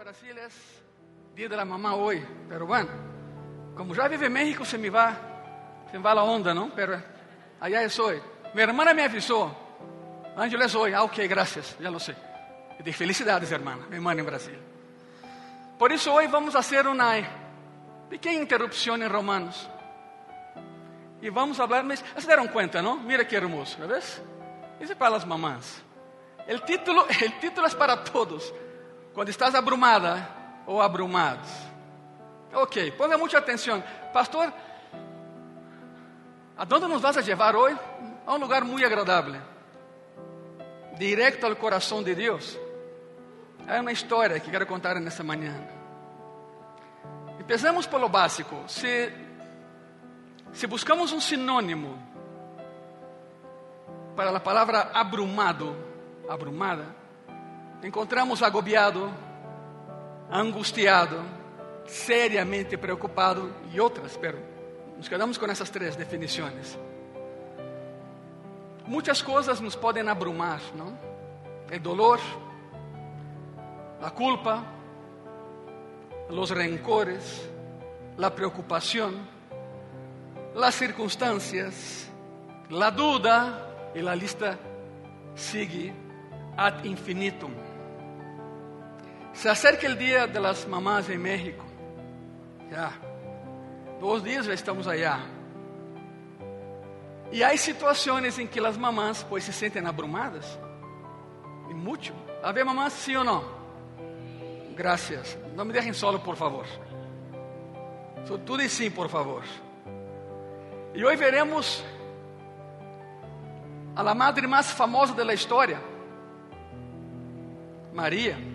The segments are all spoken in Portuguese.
Brasil es Día de Mamá hoy, pero bueno, como ya vive en México se me va, se me va la onda, ¿no? Pero allá es hoy. Mi hermana me avisó, Ángel es hoy, ah, ok, gracias, ya lo sé. De felicidades, hermana, mi hermana en Brasil. Por eso hoy vamos a hacer una pequeña interrupción en Romanos. Y vamos a hablar, mas se deram cuenta, ¿no? Mira qué hermoso, ¿ves? Isso é para as mamãs. O título, título é para todos. Quando estás abrumada ou abrumados. Ok, ponga muita atenção. Pastor, ¿a dónde nos vas a llevar hoje? A um lugar muito agradável. Directo ao coração de Deus. É uma história que quero contar nessa manhã. Empezamos pelo básico. Se, se buscamos um sinônimo para a palavra abrumado, abrumada, encontramos agobiado, angustiado, seriamente preocupado e outras, pero nos quedamos com essas três definições. Muitas coisas nos podem abrumar, não? O dolor, a culpa, os rencores, a preocupação, as circunstâncias, a duda, e a lista sigue ad infinitum. Se acerca o dia de las mamás em México. Já. Dois dias já estamos allá. E há situações em que as mamás pues, se sentem abrumadas. E muito. Havia mamás, sim ou não? Graças. Não me deixem solo, por favor. Tudo e sim, por favor. E hoje veremos a madre mais famosa da história, Maria.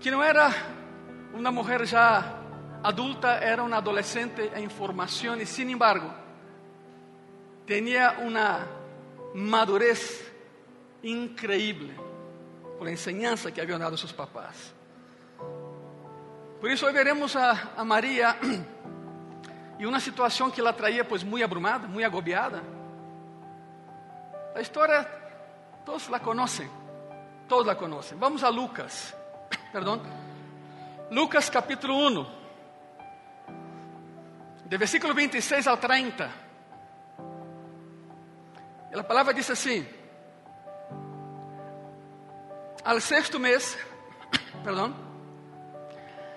Que não era uma mulher já adulta, era uma adolescente em formação e, sin embargo, tinha uma madurez increíble por a enseñanza que haviam dado seus papás. Por isso, hoje veremos a, a Maria e uma situação que ela traía pues muito abrumada, muito agobiada. A história, todos la conhecem, todos la conhecem. Vamos a Lucas, perdão. Lucas capítulo 1, de versículo 26 ao 30. E a palavra diz assim: Al sexto mês, perdão,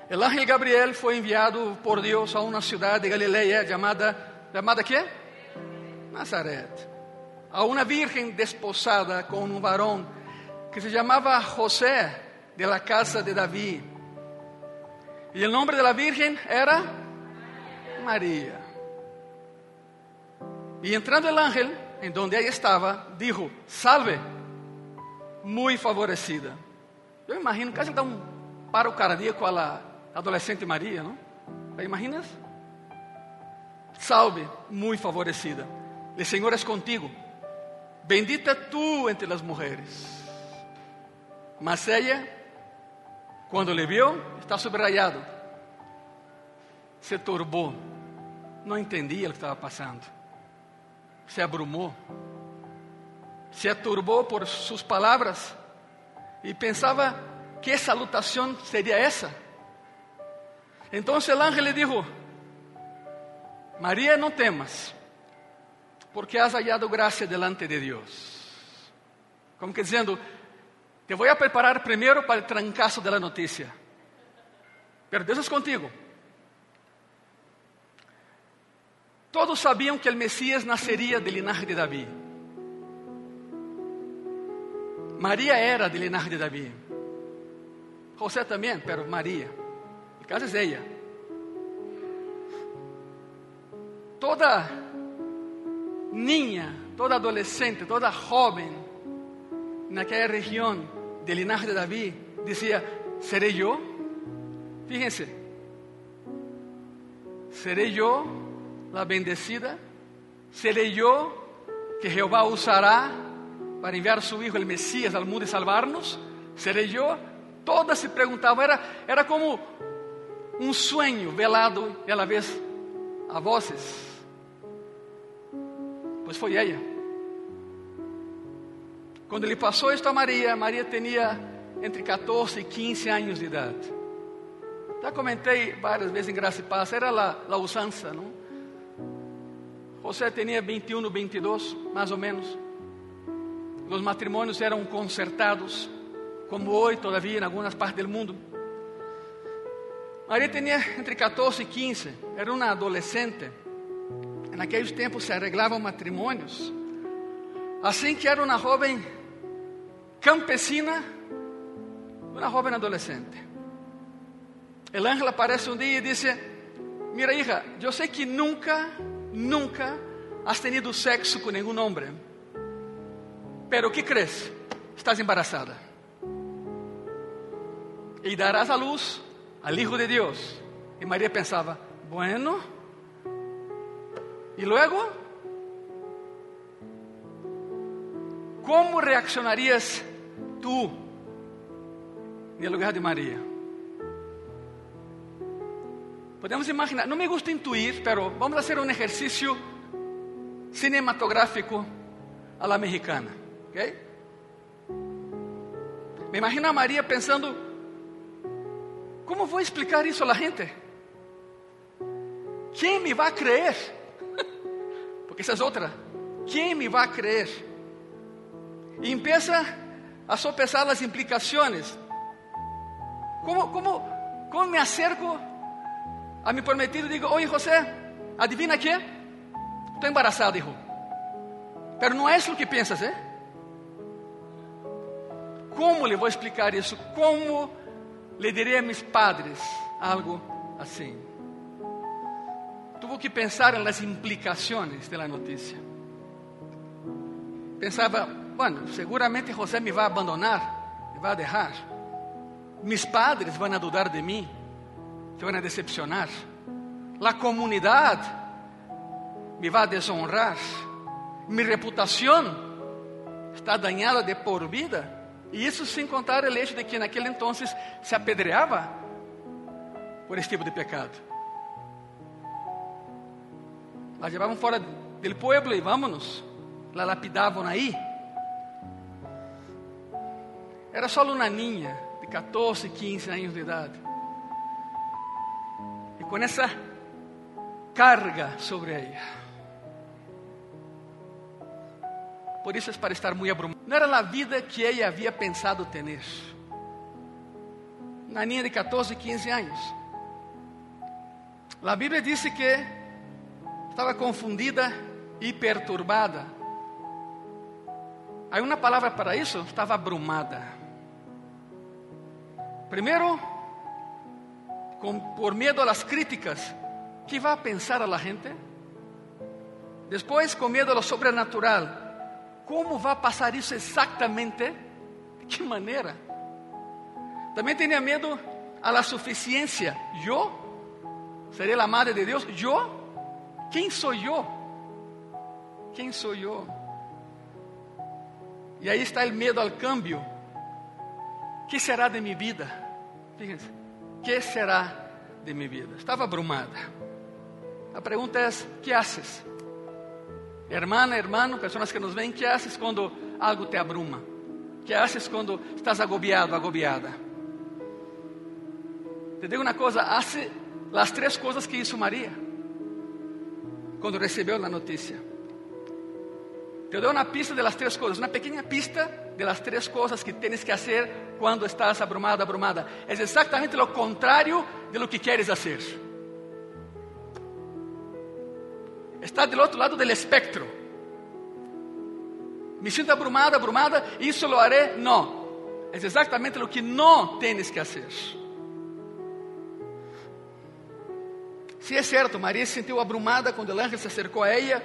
El ángel Gabriel foi enviado por Deus a uma cidade de Galileia chamada, chamada quê? Nazaret. A uma virgem desposada com um varão que se chamava José de la casa de Davi. E o nome da virgem era Maria. E entrando o ángel, em donde ela estava, dijo: Salve, muito favorecida. Eu imagino, casi dá um paro cardíaco a la adolescente Maria, não? Imaginas? Salve, muito favorecida. O Senhor é contigo. Bendita tu entre as mulheres. Mas ela, quando lhe viu, está subrayado. Se turbou. Não entendia o que estava passando. Se abrumou. Se aturbou por suas palavras. E pensava que salutação seria essa Entonces el ángel le dijo, María, no temas, porque has hallado gracia delante de Dios. Como que diciendo, te voy a preparar primero para el trancazo de la noticia. Pero Dios es contigo. Todos sabían que el Mesías nacería del linaje de David. María era del linaje de David. José también, pero María. casa es ella. Toda niña, toda adolescente, toda joven naquela região del linaje de David decía, ¿seré yo? Fíjense, ¿seré yo la bendecida? ¿Seré yo que Jehová usará para enviar a su Hijo, el Mesías, al mundo y salvarnos? ¿Seré yo? Todas se perguntavam, era, era como um sonho velado e a la vez a vozes. Pois foi ela. Quando ele passou isto a Maria, Maria tinha entre 14 e 15 anos de idade. Já comentei várias vezes em Graça e Paz, era a, a usança, não? José tinha 21 22, mais ou menos. Os matrimônios eram concertados, como hoje todavia em algumas partes do mundo. Maria tinha entre 14 e 15, era uma adolescente. Naqueles tempos se arreglavam matrimônios. Assim que era uma jovem campesina, uma jovem adolescente. El ángel aparece um dia e disse: Mira, hija, eu sei que nunca, nunca has tenido sexo com nenhum homem. Pero que crees? Estás embarazada. E darás a luz al Hijo de Dios. E Maria pensava: Bueno, e luego, como reaccionarias tú no lugar de Maria? Podemos imaginar, não me gusta intuir, pero vamos a hacer um exercício cinematográfico a la mexicana, ¿ok? Me imagino a Maria pensando, como vou explicar isso a la gente? Quem me vai crer? Porque essa é outra. Quem me vai crer? E empieza a sopesar as implicações. Como, como, me acerco a mi prometido e digo: Oi, José, adivina quê? Estou embarazado, hijo. Pero não é isso que pensas, ¿eh? Como lhe vou explicar isso? Como lhe direi a meus padres algo assim? Tuvo que pensar nas implicações da notícia. Pensava, bueno, seguramente José me vai abandonar, me vai deixar. Mis padres vão dudar de mim, te vão decepcionar. A comunidade me vai desonrar. Mi reputação está dañada de por vida. E isso sem contar o hecho de que naquele entonces se apedreava por esse tipo de pecado. La levavam fora do pueblo e vámonos. La lapidavam aí. Era só uma ninha de 14, 15 anos de idade. E com essa carga sobre ela. Por isso é para estar muito abrumado. Não era a vida que ela havia pensado ter. Uma ninha de 14, 15 anos. A Bíblia disse que estava confundida e perturbada. Há uma palavra para isso? Estava abrumada. Primeiro, com, por medo às críticas, que vai pensar a la gente? Depois, com medo a lo sobrenatural, como vai passar isso exatamente? De que maneira? Também tinha medo a la suficiência. Eu? Serei a madre de Deus? Eu? Quem sou eu? Quem sou eu? E aí está o medo ao câmbio. Que será de minha vida? Que será de minha vida? Estava abrumada. A pergunta é: que haces? Hermana, hermano, pessoas que nos veem, que haces quando algo te abruma? Que haces quando estás agobiado, agobiada? Te digo uma coisa: hace as três coisas que hizo Maria quando recebeu a notícia. Te dou uma pista de las três coisas, uma pequena pista de las três coisas que tienes que hacer quando estás abrumado, abrumada. É exatamente o contrário de lo que quieres hacer. Está do outro lado do espectro. Me sinto abrumada, abrumada, isso lo haré? Não. É exatamente o que não tienes que hacer. Se é certo, Maria se sentiu abrumada quando o anjo se acercou a ela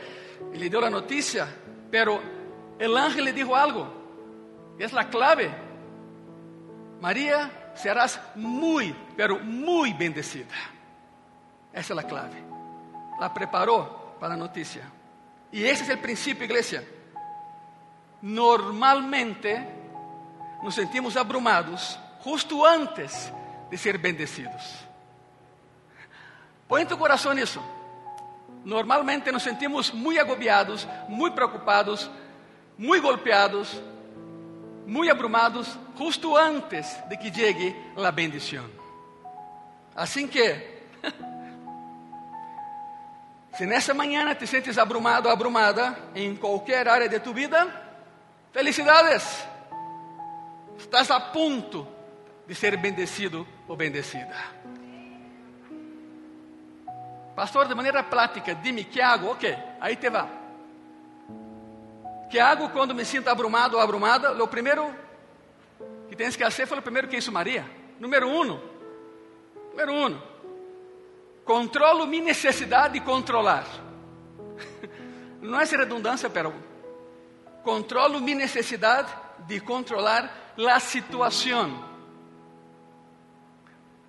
e lhe deu a notícia, pero o anjo lhe disse algo, e é a clave. Maria, serás muito, pero muito bendecida. Essa é a clave. La preparou para a notícia. E esse é o princípio, igreja. Normalmente nos sentimos abrumados justo antes de ser bendecidos. Põe em tu coração isso. Normalmente nos sentimos muito agobiados, muito preocupados, muito golpeados, muy abrumados justo antes de que llegue la bendición. Así que, si en esa mañana te sientes abrumado abrumada en cualquier área de tu vida, felicidades. Estás a punto de ser bendecido ou bendecida. Pastor, de maneira prática, dime que hago? Ok, aí te va. Que hago quando me sinto abrumado ou abrumada? O primeiro que tens que fazer foi o primeiro que hizo Maria. Número um. Número um. Controlo minha necessidade de controlar. Não é redundância, pero controlo minha necessidade de controlar a situação.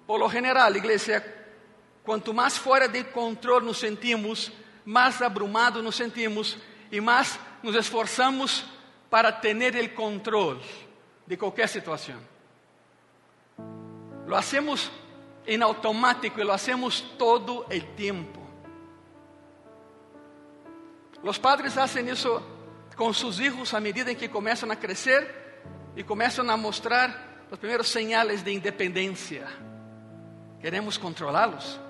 Por lo general, igreja, quanto mais fora de controle nos sentimos, mais abrumado nos sentimos e mais nos esforçamos para ter o controle de qualquer situação. Lo hacemos em automático e lo hacemos todo o tempo. Os padres fazem isso com seus filhos à medida em que começam a crescer e começam a mostrar os primeiros sinais de independência. Queremos controlá-los?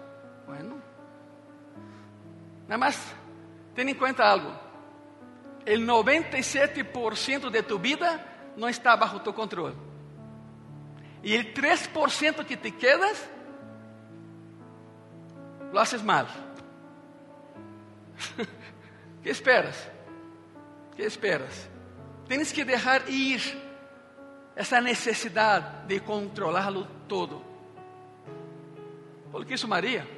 Bueno. Nada más, ten em conta algo. El 97% de tu vida não está bajo tu controle. E el 3% que te quedas, lo haces mal. que esperas? Que esperas? Tens que deixar ir essa necessidade de controlá-lo todo. Foi o que isso Maria.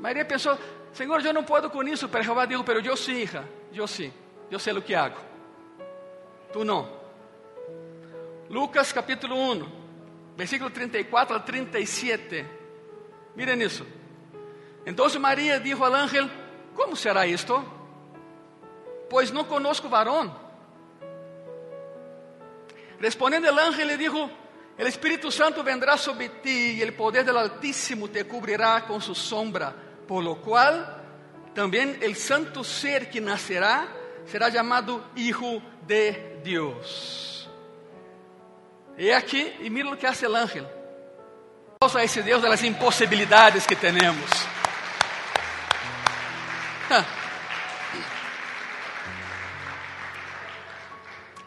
Maria pensou, Senhor, eu não posso com isso, pero Jeová disse, pero eu sim, hija, eu sim, eu sei o que hago. Tu não. Lucas capítulo 1, versículo 34 al 37. Miren isso. Então Maria dijo al ángel, como será isto? Pois não conosco varão. Respondendo el ángel le dijo, El Espíritu Santo vendrá sobre ti y el poder del Altísimo te cubrirá con su sombra, por lo cual también el santo ser que nacerá será llamado Hijo de Dios. Y aquí, y mira lo que hace el ángel. Vamos a ese Dios de las imposibilidades que tenemos.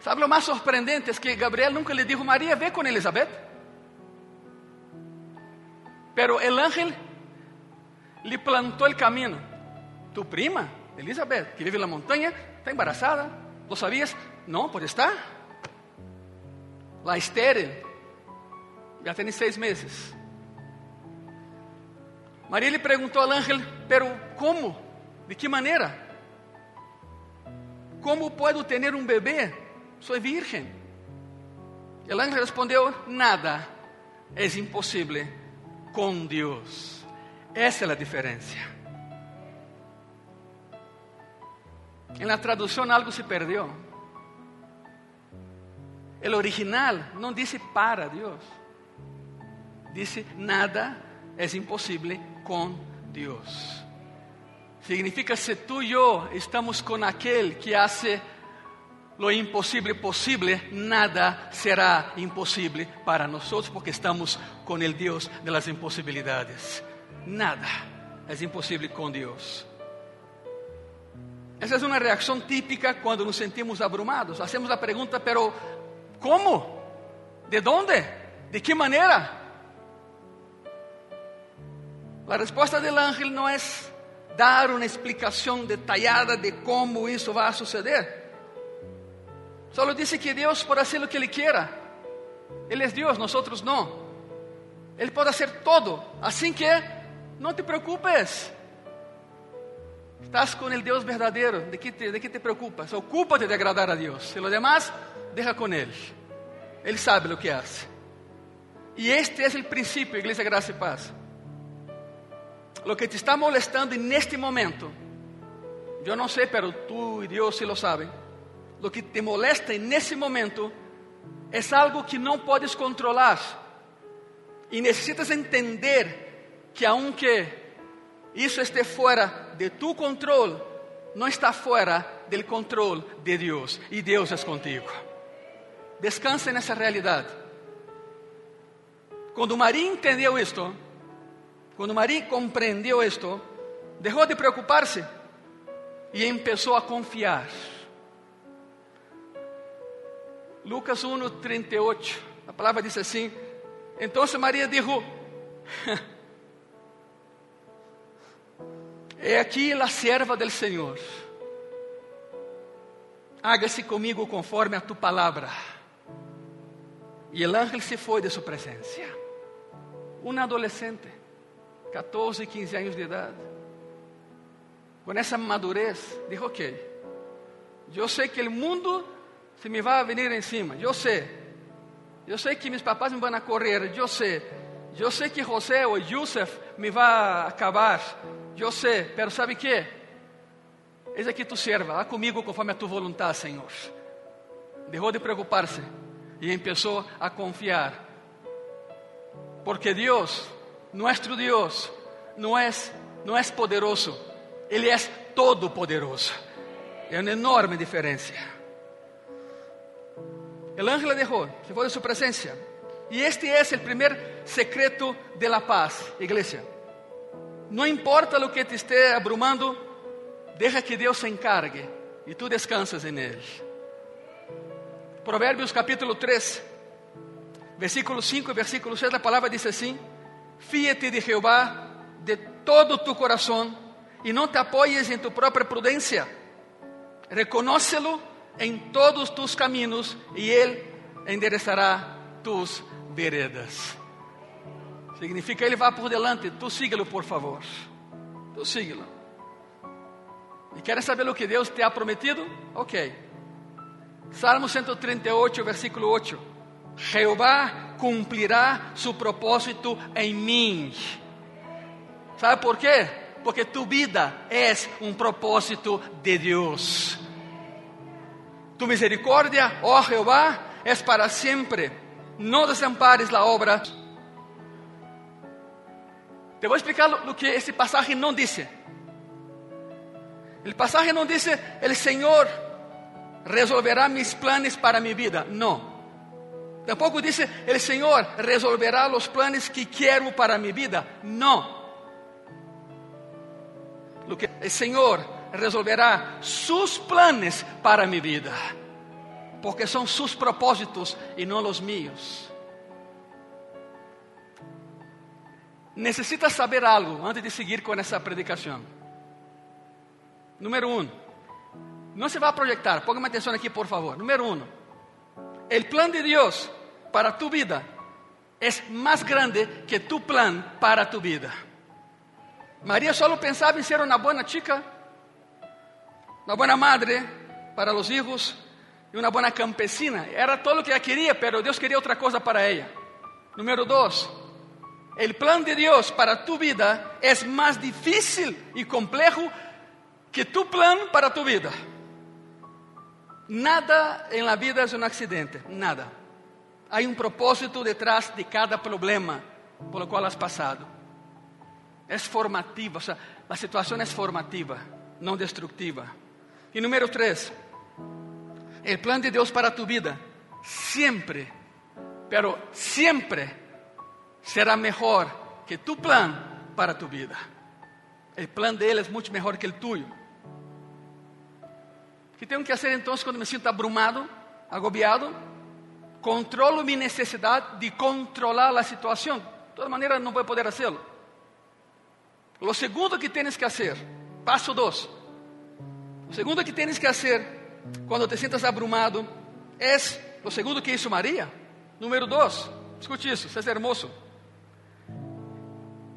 ¿Sabe lo más sorprendente? Es que Gabriel nunca le dijo, María, ve con Elizabeth. Pero el ángel le plantó el camino. Tu prima, Elizabeth, que vive en la montaña, está embarazada. ¿Lo sabías? No, pues está. La estéril. Ya tiene seis meses. María le preguntó al ángel, pero ¿cómo? ¿De qué manera? ¿Cómo puedo tener un bebé? soy virgen. El ángel respondió, nada es imposible con Dios. Esa es la diferencia. En la traducción algo se perdió. El original no dice para Dios. Dice nada es imposible con Dios. Significa si tú y yo estamos con aquel que hace lo imposible posible, nada será imposible para nosotros porque estamos con el Dios de las imposibilidades. Nada es imposible con Dios. Esa es una reacción típica cuando nos sentimos abrumados. Hacemos la pregunta, pero ¿cómo? ¿De dónde? ¿De qué manera? La respuesta del ángel no es dar una explicación detallada de cómo eso va a suceder. Solo dice que Dios puede hacer lo que Él quiera. Él es Dios, nosotros no. Él puede hacer todo. Así que no te preocupes. Estás con el Dios verdadero. ¿De qué te, de qué te preocupas? Ocúpate de agradar a Dios. Y lo demás, deja con Él. Él sabe lo que hace. Y este es el principio, Iglesia Gracia y Paz. Lo que te está molestando en este momento, yo no sé, pero tú y Dios sí lo saben lo que te molesta nesse momento é algo que não podes controlar. E necessitas entender que aunque isso esteja fora de tu controle, não está fora do controle de Deus e Deus é contigo. Descanse nessa realidade. Quando Maria entendeu isto, quando Maria compreendeu isto, deixou de preocupar-se e começou a confiar. Lucas 1, 38, a palavra diz assim: Então Maria dijo: É aqui a serva del Senhor. Hágase comigo conforme a tu palavra. E o ángel se foi de sua presença. Um adolescente, 14, 15 anos de idade, com essa madurez, dijo: Ok, eu sei que o mundo se me vai venir em cima, eu sei. Eu sei que meus papás me vão correr, eu sei. Eu sei que José ou Yusuf me vai acabar, eu sei, pero sabe que? Eis aqui tu serva, vá comigo conforme a tua vontade, Senhor. Deixou de preocupar-se e começou a confiar. Porque Deus, nosso Deus, não é, não é poderoso, Ele é todo poderoso. É uma enorme diferença. O ángel deixou, se foi de sua presença. E este é o primeiro secreto de la paz, igreja. Não importa o que te esteja abrumando, deixa que Deus se encargue e tu descansas em Ele. Provérbios capítulo 3, versículo 5 e versículo 6, a palavra diz assim: Fíate de Jeová de todo tu coração e não te apoies em tu própria prudência. Reconócelo em todos tus caminhos e Ele enderezará tus veredas. Significa ele vá por delante, tu síguelo, por favor. Tu síguelo. E queres saber o que Deus te ha prometido? Ok. Salmo 138, versículo 8. Jeová cumprirá su propósito em mim. ¿Sabe por quê? Porque tu vida é um propósito de Deus. Tu misericórdia, oh Jeová, é para sempre. Não desampares a obra te voy a explicar lo que ese pasaje no dice. El pasaje no dice, el Señor resolverá mis planes para mi vida. No. Tampoco dice, el Señor resolverá los planes que quiero para mi vida. No. Lo que el Señor resolverá sus planes para mi vida. Porque son sus propósitos y no los míos. Necessitas saber algo antes de seguir com essa predicação. Número um, não se vai projetar, ponga atenção aqui, por favor. Número um, o plan de Deus para tu vida é mais grande que tu plan para tu vida. Maria só pensava em ser uma boa chica, uma boa madre para os filhos e uma boa campesina. Era todo o que ela queria, mas Deus queria outra coisa para ela. Número dois, El plan de Dios para tu vida es más difícil y complejo que tu plan para tu vida. Nada en la vida es un accidente, nada. Hay un propósito detrás de cada problema por el cual has pasado. Es formativa, o sea, la situación es formativa, no destructiva. Y número tres, el plan de Dios para tu vida siempre, pero siempre será mejor que tu plan para tu vida. El plan de Él es mucho mejor que el tuyo. ¿Qué tengo que hacer entonces cuando me siento abrumado, agobiado? Controlo mi necesidad de controlar la situación. De todas maneras, no voy a poder hacerlo. Lo segundo que tienes que hacer, paso dos. Lo segundo que tienes que hacer cuando te sientas abrumado es lo segundo que hizo María. Número dos, escute isso, isso é hermoso.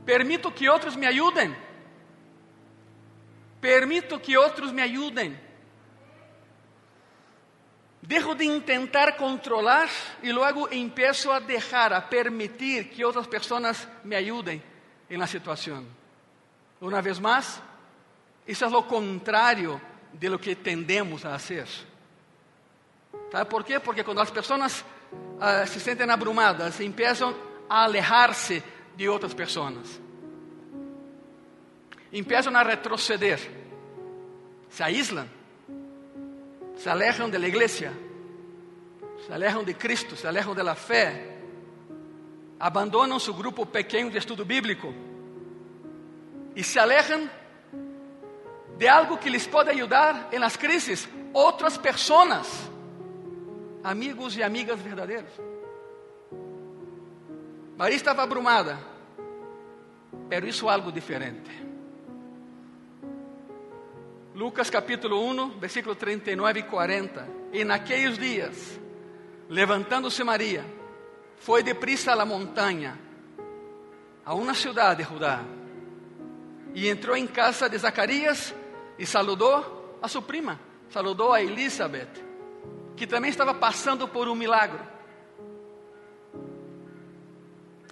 Permito que outros me ajudem. Permito que outros me ajudem. Dejo de tentar controlar e logo empiezo a deixar, a permitir que outras pessoas me ajudem em la situação. Uma vez mais, isso é o contrário de lo que tendemos a fazer. ¿Sabe por quê? Porque quando as pessoas uh, se sentem abrumadas, empiezam a alejar-se de outras pessoas. Empiezam a retroceder. se aíslan, se alejan de la iglesia, se alejan de Cristo, se alejan de la fe, abandonam su grupo pequeño de estudo bíblico. E se alejan de algo que les pode ayudar en las crisis, otras personas, amigos y amigas verdadeiros. Maria estava abrumada, pero hizo algo diferente. Lucas capítulo 1, versículo 39 e 40. E naqueles dias, levantando-se Maria, foi deprisa a la montanha, a uma cidade de Judá, e entrou em casa de Zacarias e saludou a sua prima, saludou a Elizabeth, que também estava passando por um milagre.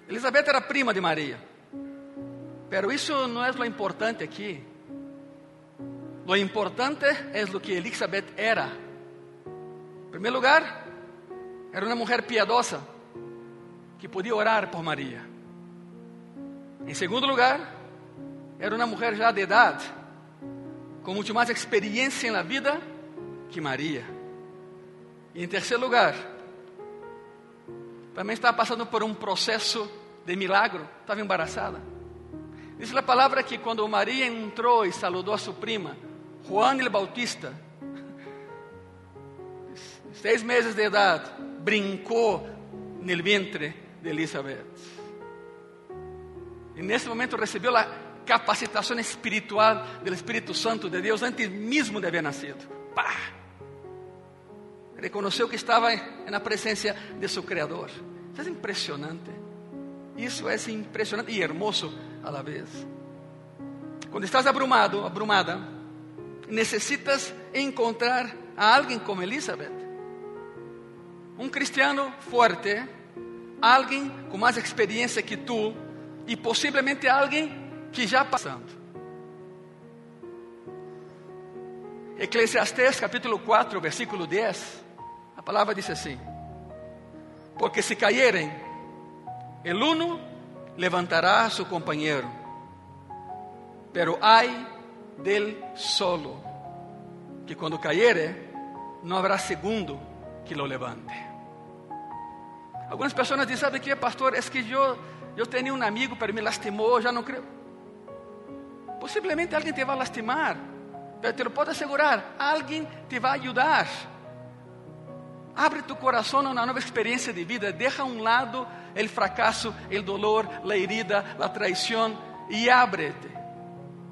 Elizabeth era prima de Maria. Pero isso não é o importante aqui. Lo importante é o que Elizabeth era. Em primeiro lugar, era uma mulher piedosa que podia orar por Maria. Em segundo lugar, era uma mulher já de idade, com muito mais experiência na vida que Maria. E em terceiro lugar, também estava passando por um processo de milagro, estava embaraçada. Diz a palavra que quando Maria entrou e saludou a sua prima, Juan el Bautista, seis meses de idade, brincou no vientre de Elizabeth. E nesse momento recebeu a capacitação espiritual do Espírito Santo de Deus antes mesmo de haver nascido. Pá! Reconheceu que estava na presença de seu Criador. Isso é impressionante. Isso é impressionante e hermoso a la vez. Quando estás abrumado, abrumada, necessitas encontrar a alguém como Elizabeth. Um cristiano forte, alguém com mais experiência que tu e possivelmente alguém que já passando. Eclesiastes capítulo 4, versículo 10, a palavra diz assim: Porque se caírem, el uno levantará a su compañero, pero hay del solo, que cuando cayere, no habrá segundo que lo levante. Algumas pessoas dizem, sabe que, pastor, é que eu, eu tenho um amigo, pero me lastimou, já não creio. Possivelmente alguém te vai lastimar, pero te lo assegurar, alguém te vai ajudar. Abre tu coração a uma nova experiência de vida, deixa a um lado o fracasso, o dolor, a herida, a traição e abre-te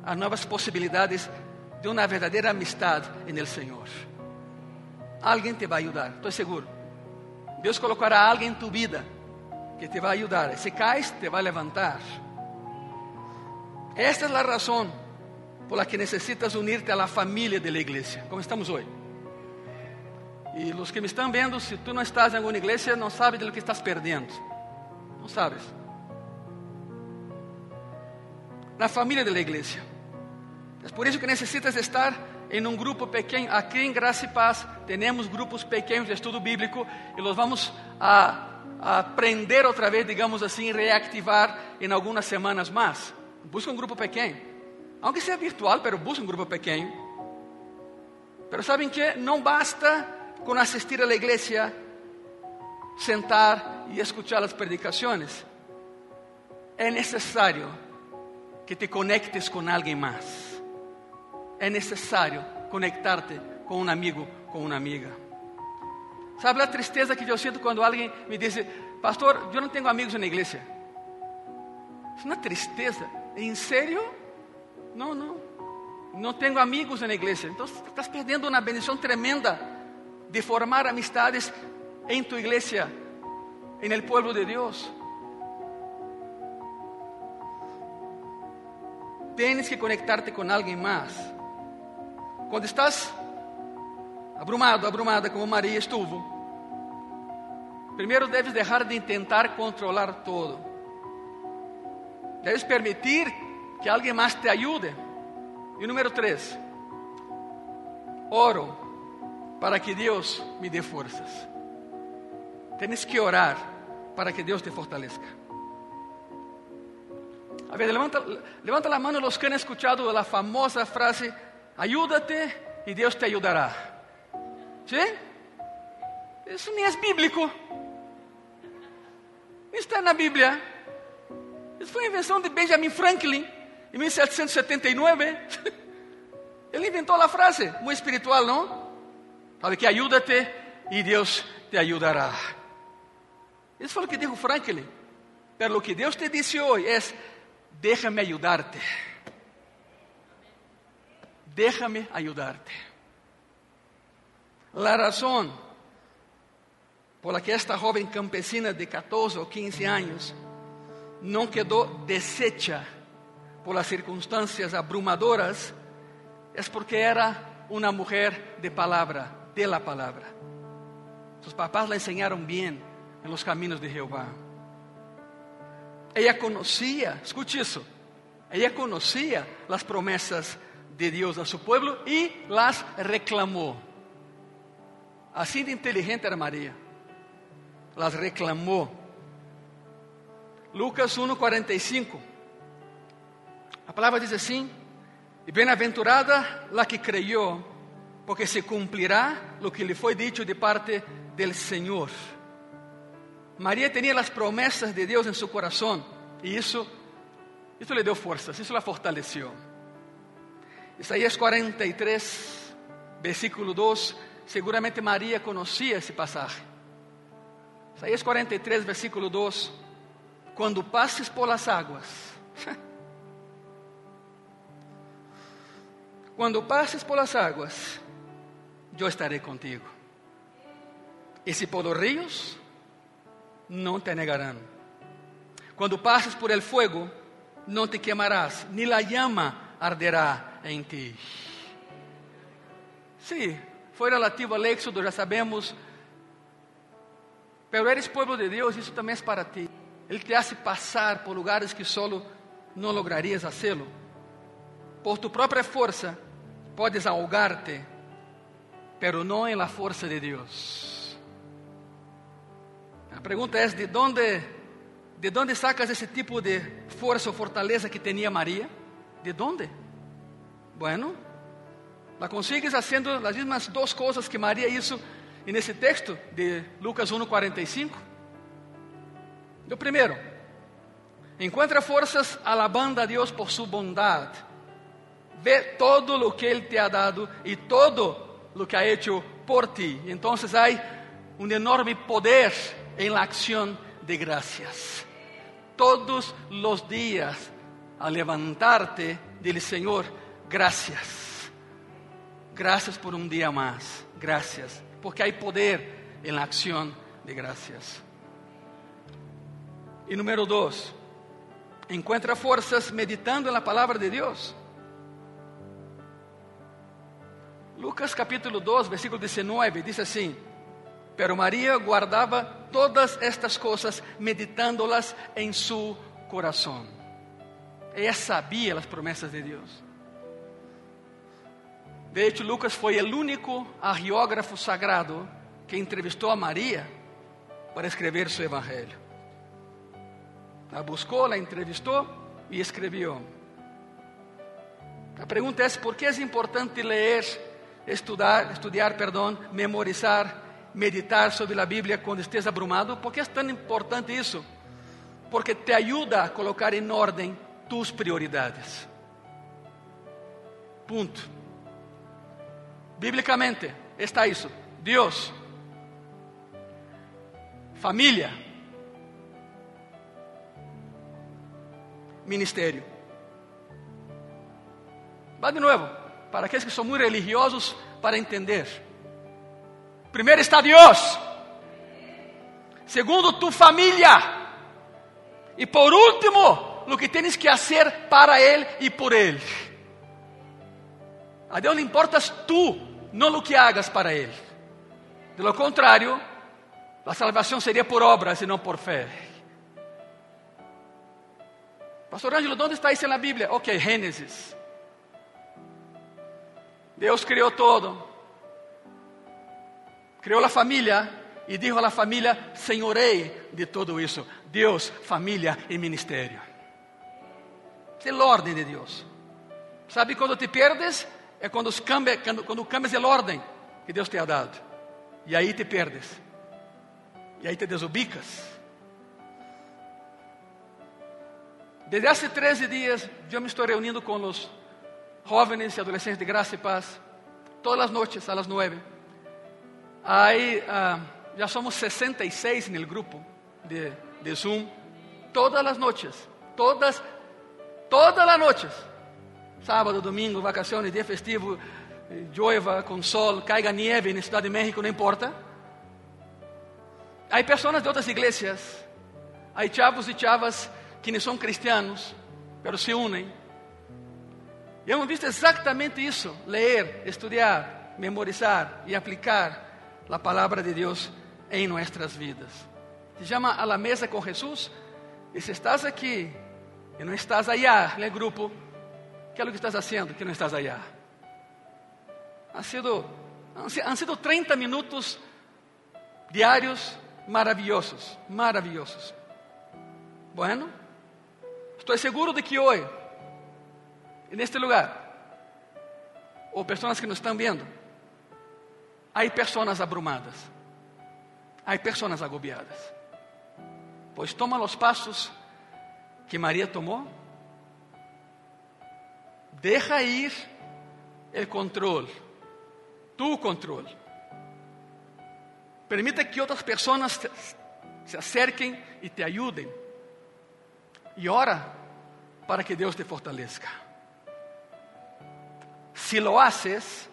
a novas possibilidades de uma verdadeira amistade em el Senhor. Alguém te vai ajudar, estou seguro. Deus colocará alguém em tu vida que te vai ajudar. Se caes, te vai levantar. Esta é a razão por la que necessitas unirte a la família de la igreja, como estamos hoje. E os que me estão vendo, se tu não estás em alguma igreja, não sabes de lo que estás perdendo. Não sabes. Na família da igreja. É por isso que necessitas estar em um grupo pequeno. Aqui em Graça e Paz, temos grupos pequenos de estudo bíblico e los vamos a, a aprender outra vez, digamos assim, reactivar em algumas semanas mais. Busca um grupo pequeno. Aunque seja virtual, pero busca um grupo pequeno. Pero sabem que não basta com assistir a la sentar e escuchar as predicações. É necessário que te conectes com alguém mais. É necessário conectar-te com um amigo, com uma amiga. Sabe a tristeza que eu sinto quando alguém me diz, pastor, eu não tenho amigos na igreja. É tristeza? Em sério? Não, não. Não tenho amigos na igreja. Então estás perdendo uma bendição tremenda de formar amistades em tu igreja, em el pueblo de Deus. Tienes que conectarte com alguém mais. Quando estás abrumado, abrumada como Maria estuvo, primeiro deves deixar de tentar controlar todo. Deves permitir que alguém mais te ajude. E número três, oro para que Deus me dê forças. Tienes que orar para que Deus te fortalezca. A ver, levanta, levanta la mano los que han escuchado la famosa frase, ayúdate y Dios te ayudará. ¿Sí? Eso ni es bíblico. Não está na Bíblia. Isso foi invenção de Benjamin Franklin, em 1779. Ele inventou a frase, muito espiritual, não? Fala que ajuda-te e Deus te ajudará. Isso foi o que disse Franklin. Pero o que Deus te disse hoje é: déjame ajudar-te. Déjame ajudar-te. La razão por la que esta joven campesina de 14 ou 15 anos não quedou deshecha por las circunstâncias abrumadoras é porque era uma mulher de palavra, de la palavra. Sus papás la enseñaron bien en los caminos de Jehová. Ella conocía, escute isso, ella conocía las promesas de Dios a su pueblo y las reclamó. Así de inteligente era María. Las reclamó. Lucas 1:45. A palavra diz assim: E bem-aventurada la que creyó, porque se cumprirá lo que lhe foi dito de parte del Senhor. Maria tinha as promessas de Deus em seu coração e isso, isso lhe deu forças, isso la fortaleceu. Isaías 43, versículo 2, seguramente Maria conhecia esse passagem. Isaías 43, versículo 2: Quando passes por las águas, quando passes por las águas, eu estarei contigo. E se por los ríos, não te negarão. Quando passes por el fuego, não te quemarás, ni la llama arderá em ti. Sim, foi relativo ao Éxodo, já sabemos. Pero eres pueblo de Deus, isso também é para ti. Ele te hace passar por lugares que solo não lograrias hacerlo. Por tu própria força, podes ahogarte, pero não em la força de Deus. A pergunta é: de onde, de onde sacas esse tipo de força ou fortaleza que tinha Maria? ¿De onde? Bueno, la consigues haciendo as mesmas duas coisas que Maria hizo en ese texto de Lucas 1:45. O primeiro, encontra forças alabando a Deus por sua bondade. Ve todo lo que Ele te ha dado e todo lo que ha hecho por ti. Então há um enorme poder em la acción de gracias. Todos los días, al levantarte, dile Senhor, gracias. Gracias por um dia mais. Gracias. Porque há poder em la acción de gracias. E número dois, encontra forças meditando na palavra de Deus. Lucas capítulo 2, versículo 19, diz assim: Pero Maria guardava todas estas coisas, meditándolas em su coração. Ela sabia as promessas de Deus. De hecho, Lucas foi o único arqueógrafo sagrado que entrevistou a Maria para escrever seu evangelho. La buscou, la entrevistou e escreveu. A pergunta é: por que é importante ler, estudar, estudar, perdão, memorizar, meditar sobre a Bíblia quando estés abrumado? Por que é tão importante isso? Porque te ajuda a colocar em ordem tus prioridades. Ponto. Biblicamente está isso. Deus, família, ministério. Vá de novo, para aqueles que são muito religiosos, para entender. Primeiro está Deus. Segundo, tu família. E por último, o que tens que fazer para Ele e por Ele. A Deus lhe importas tu, não o que hagas para Ele. De lo contrário, a salvação seria por obras e não por fé. Pastor Ângelo, onde está isso na Bíblia? Ok, Gênesis. Deus criou todo. Criou a família e disse à família: Senhorei de todo isso. Deus, família e ministério. É a ordem de Deus. Sabe quando te perdes? é quando, cambia, quando, quando cambias a ordem que Deus te ha dado. E aí te perdes. E aí te desubicas. Desde há 13 dias, eu me estou reunindo com os jovens e adolescentes de Graça e Paz, todas as noites, a las 9. Aí uh, já somos 66 no grupo de, de Zoom, todas as noites, todas, todas as noites. Sábado, domingo, vacações, dia festivo, llueva, com sol, caiga nieve na Cidade de México, não importa. Há pessoas de outras igrejas, há chavos e chavas que não são cristianos, mas se unem. E hemos visto exatamente isso: ler, estudar, memorizar e aplicar a palavra de Deus em nossas vidas. Se chama a la mesa com Jesus. E se estás aqui e não estás allá no grupo, que é o que estás fazendo que não estás allá? Han sido, han sido 30 minutos diários maravilhosos, maravilhosos. Bueno, Estou seguro de que hoje, neste lugar, ou pessoas que nos estão vendo, há pessoas abrumadas, há pessoas agobiadas. Pois toma os passos que Maria tomou, deja ir o controle, tu controle. Permita que outras pessoas se acerquem e te ajudem e ora para que Deus te fortaleça. Se lo haces,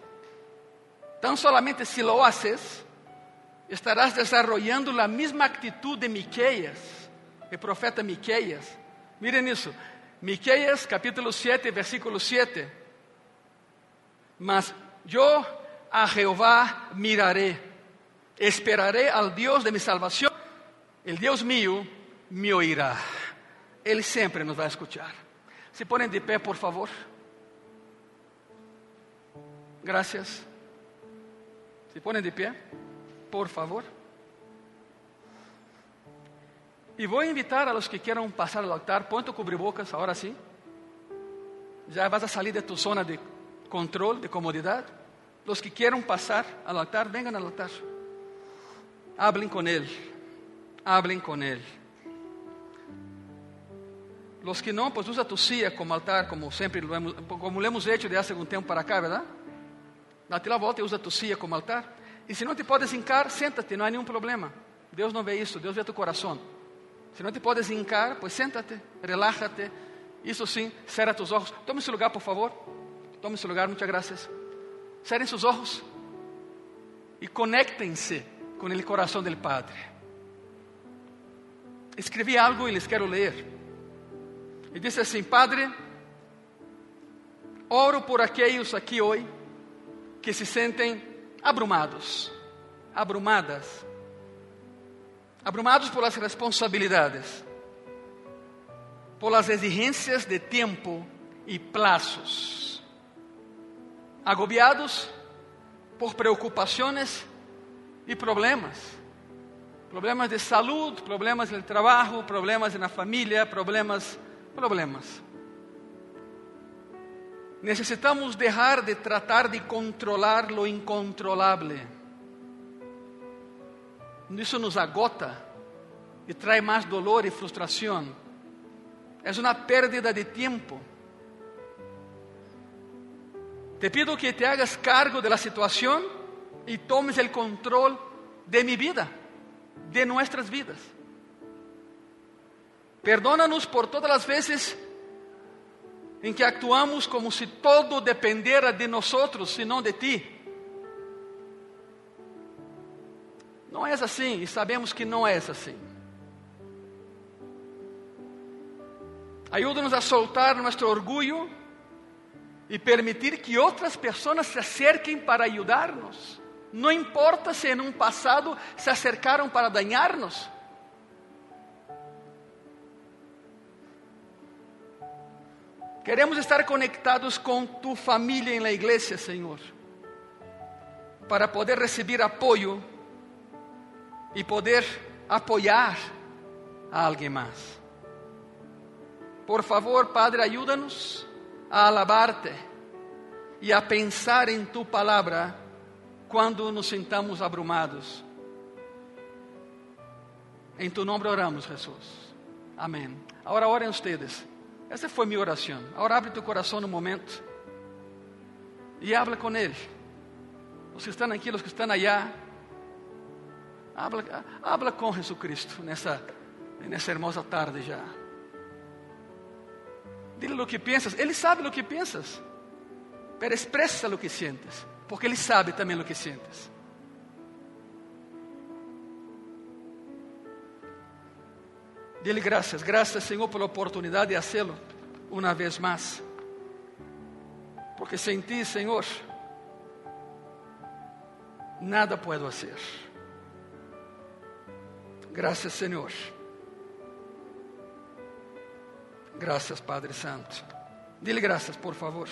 tão solamente se lo haces, estarás desarrollando a mesma atitude de Miqueias, o profeta Miqueias. Miren isso, Miqueias capítulo 7, versículo 7. Mas eu a Jeová miraré, esperaré al Deus de mi salvação, el Deus mío me oirá. Ele sempre nos vai escutar. Se ponem de pé, por favor. Gracias. Se ponem de pé, por favor. E vou invitar a los que queiram passar ao altar, põe tu cubrebocas, agora sim. Já vas a sair de tu zona de controle, de comodidade. Los que queiram passar ao altar, venham ao altar. Hablem com ele. Hablem com ele. Los que não, pues usa tu silla como altar, como sempre lo hemos, como lo hemos hecho de hace algún tempo para cá, ¿verdad? Date la volta usa tu silla como altar. E se não te podes hincar, senta-te, não há nenhum problema. Deus não vê isso, Deus vê tu coração. Se não te podes hincar, pues senta-te, relájate. Isso sim, cerra tus ojos. Tome seu lugar, por favor. Tome seu lugar, muchas gracias. Cerrem seus olhos e conectem-se com o coração do Padre. Escrevi algo e les quero ler. E disse assim: Padre, oro por aqueles aqui hoje que se sentem abrumados, abrumadas, abrumados por as responsabilidades, por as exigências de tempo e plazos, agobiados por preocupações e problemas problemas de saúde, problemas no trabalho, problemas na família, problemas problemas. Necesitamos dejar de tratar de controlar lo incontrolable. Isso nos agota e traz mais dolor e frustração. É uma pérdida de tempo. Te pido que te hagas cargo de la situación y tomes el control de mi vida, de nuestras vidas. Perdónanos por todas as vezes em que actuamos como se todo dependera de nós, senão de ti. Não é assim e sabemos que não é assim. Ajuda-nos a soltar nosso orgulho e permitir que outras pessoas se acerquem para ajudar-nos. Não importa se em um passado se acercaram para dañar-nos. Queremos estar conectados com tu família em la igreja, Senhor, para poder receber apoio e poder apoiar a alguém mais. Por favor, Padre, ajuda-nos a alabarte e a pensar em tu palavra quando nos sentamos abrumados. Em tu nome oramos, Jesus. Amém. Agora orem ustedes. Essa foi minha oração. Agora abre tu coração no momento e habla com Ele. Os que estão aqui, os que estão allá, habla, habla com Jesus nessa, nessa hermosa tarde já. Dile o que pensas. Ele sabe o que pensas. Pero expressa o que sientes. Porque Ele sabe também o que sientes. Dile graças, graças Senhor pela oportunidade de fazê-lo uma vez mais. Porque sem ti, Senhor, nada puedo fazer. Graças, Senhor. Graças, Padre Santo. Dile graças, por favor.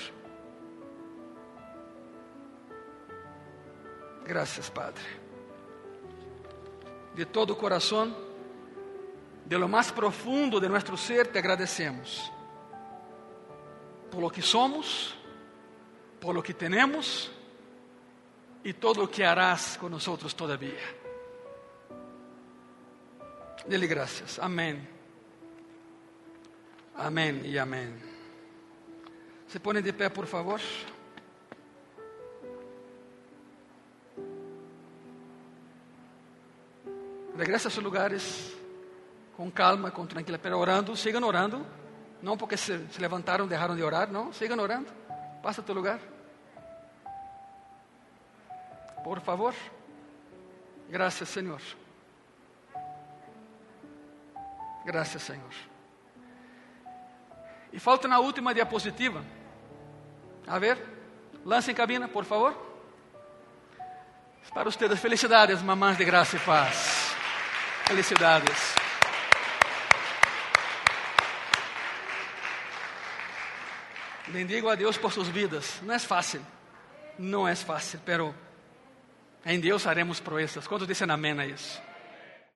Graças, Padre. De todo o coração, de lo mais profundo de nosso ser, te agradecemos por lo que somos, por lo que tenemos e todo o que harás com nós todavía. Dele graças. Amém. Amém e amém. Se põe de pé, por favor. Regressa a lugares com calma, com tranquilidade, orando, sigam orando. Não porque se, se levantaram, deixaram de orar, não, sigam orando. Passa teu lugar. Por favor. Graças, Senhor. Graças, Senhor. E falta na última diapositiva. A ver, lance em cabina, por favor. Para vocês, felicidades, mamães de graça e paz. Felicidades. Bendigo a Deus por suas vidas. Não é fácil. Não é fácil, pero em Deus haremos proezas. Quantos dizem amém a isso?